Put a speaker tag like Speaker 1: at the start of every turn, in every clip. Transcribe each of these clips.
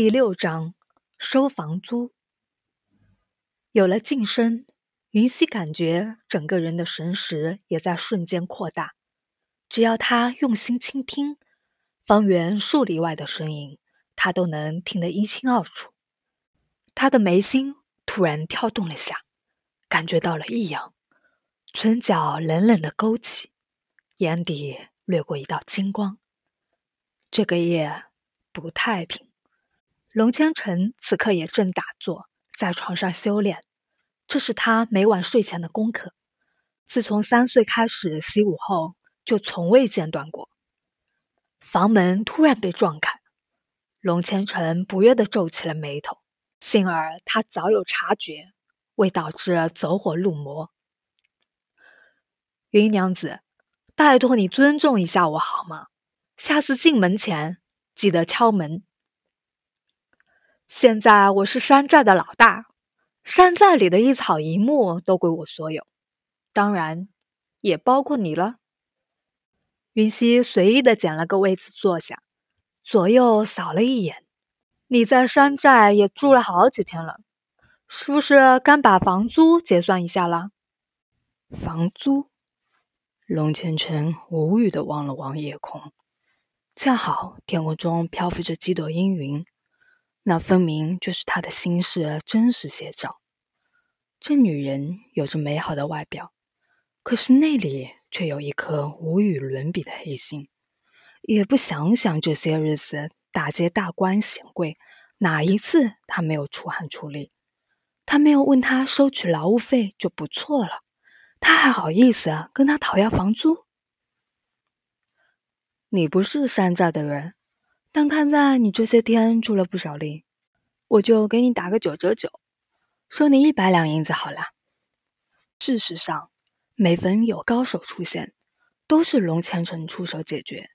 Speaker 1: 第六章收房租。有了晋升，云溪感觉整个人的神识也在瞬间扩大。只要他用心倾听，方圆数里外的声音，他都能听得一清二楚。他的眉心突然跳动了下，感觉到了异样，唇角冷冷的勾起，眼底掠过一道金光。这个夜不太平。龙千成此刻也正打坐在床上修炼，这是他每晚睡前的功课。自从三岁开始习武后，就从未间断过。房门突然被撞开，龙千成不悦地皱起了眉头。幸而他早有察觉，未导致走火入魔。云娘子，拜托你尊重一下我好吗？下次进门前记得敲门。现在我是山寨的老大，山寨里的一草一木都归我所有，当然也包括你了。云溪随意的捡了个位子坐下，左右扫了一眼。你在山寨也住了好几天了，是不是该把房租结算一下了？
Speaker 2: 房租？龙千成无语的望了望夜空，恰好天空中漂浮着几朵阴云。那分明就是他的心事真实写照。这女人有着美好的外表，可是内里却有一颗无与伦比的黑心。也不想想这些日子打劫大官显贵，哪一次他没有出汗出力？他没有问他收取劳务费就不错了，他还好意思跟他讨要房租？你不是山寨的人。但看在你这些天出了不少力，我就给你打个九折九，收你一百两银子好了。事实上，每逢有高手出现，都是龙千成出手解决，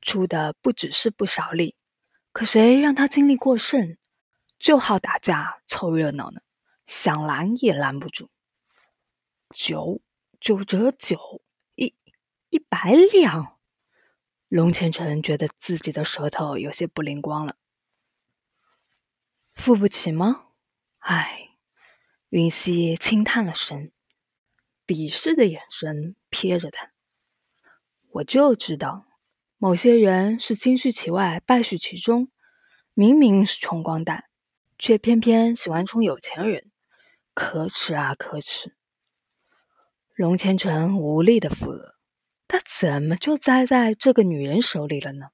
Speaker 2: 出的不只是不少力。可谁让他精力过剩，就好打架凑热闹呢？想拦也拦不住。九九折九，一一百两。龙千城觉得自己的舌头有些不灵光了，付不起吗？唉，云溪轻叹了声，鄙视的眼神瞥着他。我就知道，某些人是金絮其外，败絮其中。明明是穷光蛋，却偏偏喜欢充有钱人，可耻啊，可耻！龙千城无力的扶额。他怎么就栽在这个女人手里了呢？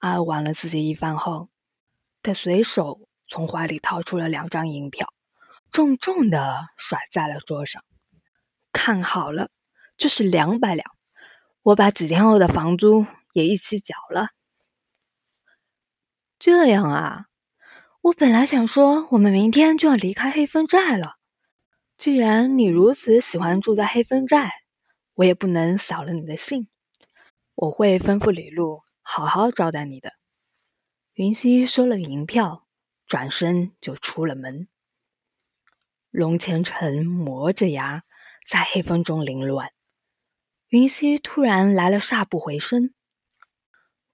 Speaker 2: 爱玩了自己一番后，他随手从怀里掏出了两张银票，重重的甩在了桌上。看好了，这是两百两，我把几天后的房租也一起缴了。
Speaker 1: 这样啊，我本来想说我们明天就要离开黑风寨了。既然你如此喜欢住在黑风寨，我也不能扫了你的兴，我会吩咐李璐好好招待你的。云溪收了银票，转身就出了门。龙千成磨着牙在黑风中凌乱。云溪突然来了煞不回声。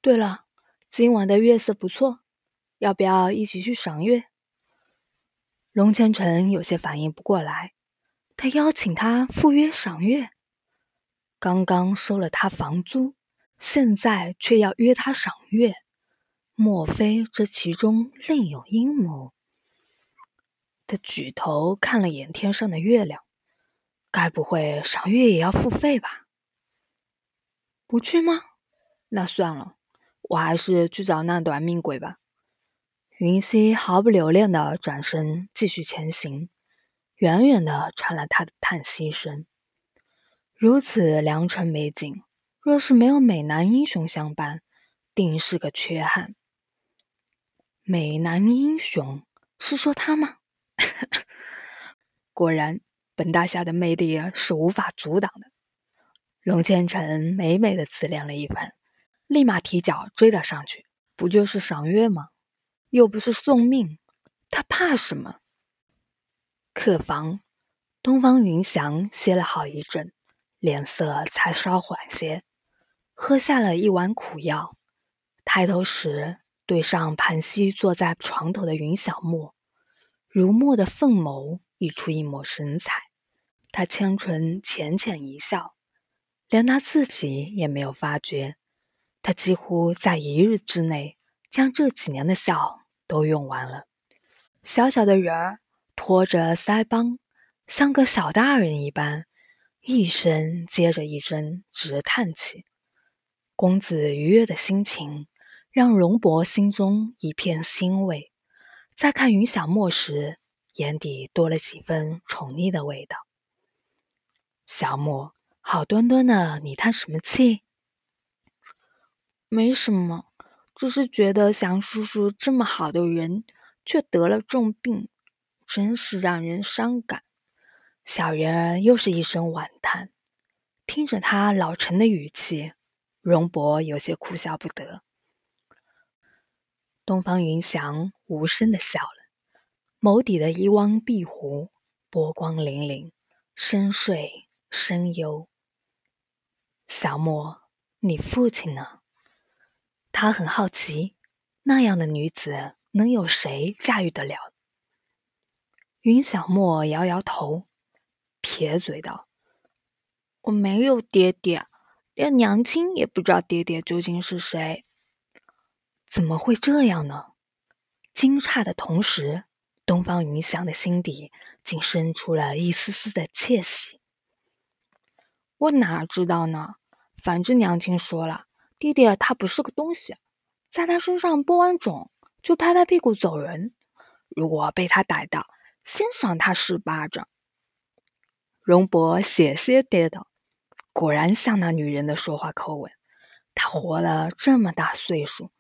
Speaker 1: 对了，今晚的月色不错，要不要一起去赏月？龙千成有些反应不过来，他邀请他赴约赏月。刚刚收了他房租，现在却要约他赏月，莫非这其中另有阴谋？他举头看了眼天上的月亮，该不会赏月也要付费吧？不去吗？那算了，我还是去找那短命鬼吧。云溪毫不留恋的转身继续前行，远远的传来他的叹息声。如此良辰美景，若是没有美男英雄相伴，定是个缺憾。美男英雄是说他吗？果然，本大侠的魅力是无法阻挡的。龙千成美美的自恋了一番，立马提脚追了上去。不就是赏月吗？又不是送命，他怕什么？客房，东方云翔歇了好一阵。脸色才稍缓些，喝下了一碗苦药，抬头时
Speaker 2: 对上盘膝坐在床头的云小莫，如墨的凤眸溢出一抹神采。他千唇浅浅一笑，连他自己也没有发觉。他几乎在一日之内将这几年的笑都用完了。小小的人儿托着腮帮，像个小大人一般，一声接着一声直叹气。公子愉悦的心情让荣伯心中一片欣慰，在看云小莫时，眼底多了几分宠溺的味道。小莫，好端端的，你叹什么气？
Speaker 1: 没什么，只是觉得祥叔叔这么好的人，却得了重病，真是让人伤感。
Speaker 2: 小人儿又是一声婉叹，听着他老成的语气，荣伯有些哭笑不得。东方云翔无声的笑了，眸底的一汪碧湖，波光粼粼，深邃深幽。小莫，你父亲呢？他很好奇，那样的女子能有谁驾驭得了？云小莫摇摇头，撇嘴道：“
Speaker 1: 我没有爹爹，连娘亲也不知道爹爹究竟是谁。
Speaker 2: 怎么会这样呢？”惊诧的同时，东方云翔的心底竟生出了一丝丝的窃喜。
Speaker 1: 我哪知道呢？反正娘亲说了。爹爹他不是个东西，在他身上播完种就拍拍屁股走人。如果被他逮到，先赏他十巴掌。
Speaker 2: 荣伯险些跌倒，果然像那女人的说话口吻。他活了这么大岁数，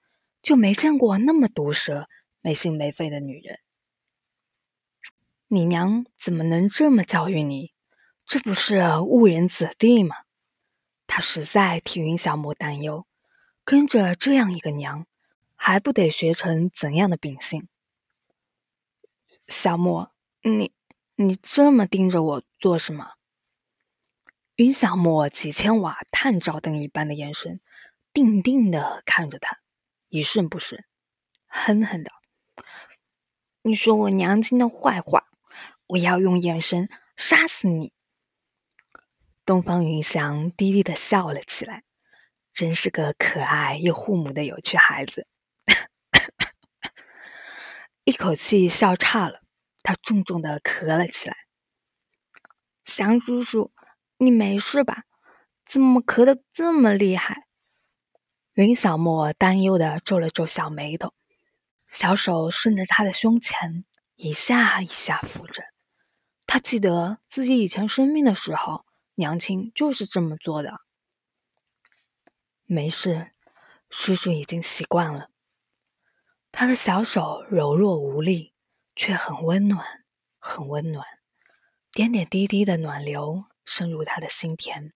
Speaker 2: 就没见过那么毒舌、没心没肺的女人。你娘怎么能这么教育你？这不是误人子弟吗？他实在替云小莫担忧。跟着这样一个娘，还不得学成怎样的秉性？
Speaker 1: 小莫，你你这么盯着我做什么？
Speaker 2: 云小莫几千瓦探照灯一般的眼神，定定的看着他，一瞬不瞬，狠狠的：“
Speaker 1: 你说我娘亲的坏话，我要用眼神杀死你。”
Speaker 2: 东方云翔低低的笑了起来。真是个可爱又护母的有趣孩子，一口气笑岔了，他重重的咳了起来。
Speaker 1: 祥叔叔，你没事吧？怎么咳得这么厉害？
Speaker 2: 云小莫担忧的皱了皱小眉头，小手顺着他的胸前一下一下抚着。他记得自己以前生病的时候，娘亲就是这么做的。没事，叔叔已经习惯了。他的小手柔弱无力，却很温暖，很温暖。点点滴滴的暖流渗入他的心田，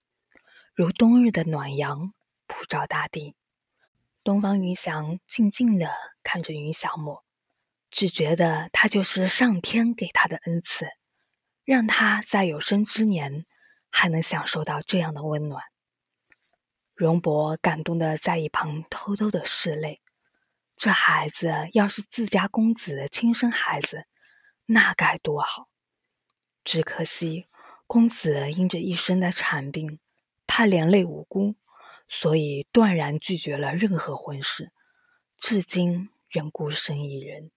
Speaker 2: 如冬日的暖阳普照大地。东方云翔静静的看着云小莫，只觉得他就是上天给他的恩赐，让他在有生之年还能享受到这样的温暖。荣伯感动的在一旁偷偷的拭泪。这孩子要是自家公子的亲生孩子，那该多好！只可惜公子因着一身的产病，怕连累无辜，所以断然拒绝了任何婚事，至今仍孤身一人。